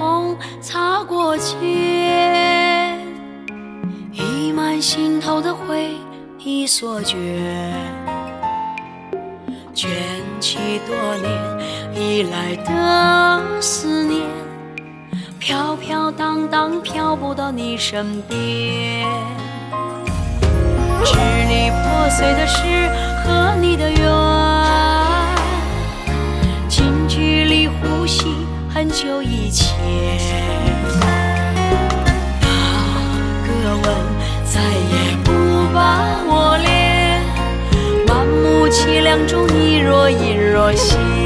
风擦过肩，溢满心头的回忆所卷，卷起多年以来的思念，飘飘荡荡飘不到你身边。支离破碎的诗和你的缘。两株你若隐若现。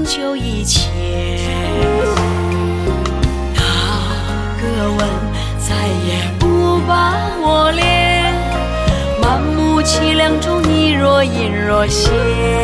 很久以前那个吻再也不把我恋满目凄凉中你若隐若现。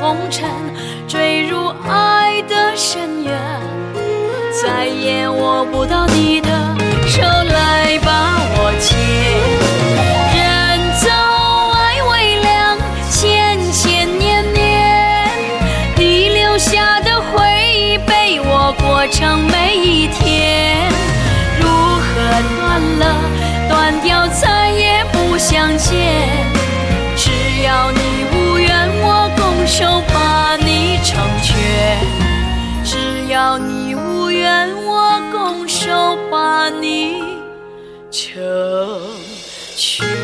红尘坠入爱的深渊。再也握不到你的手了成全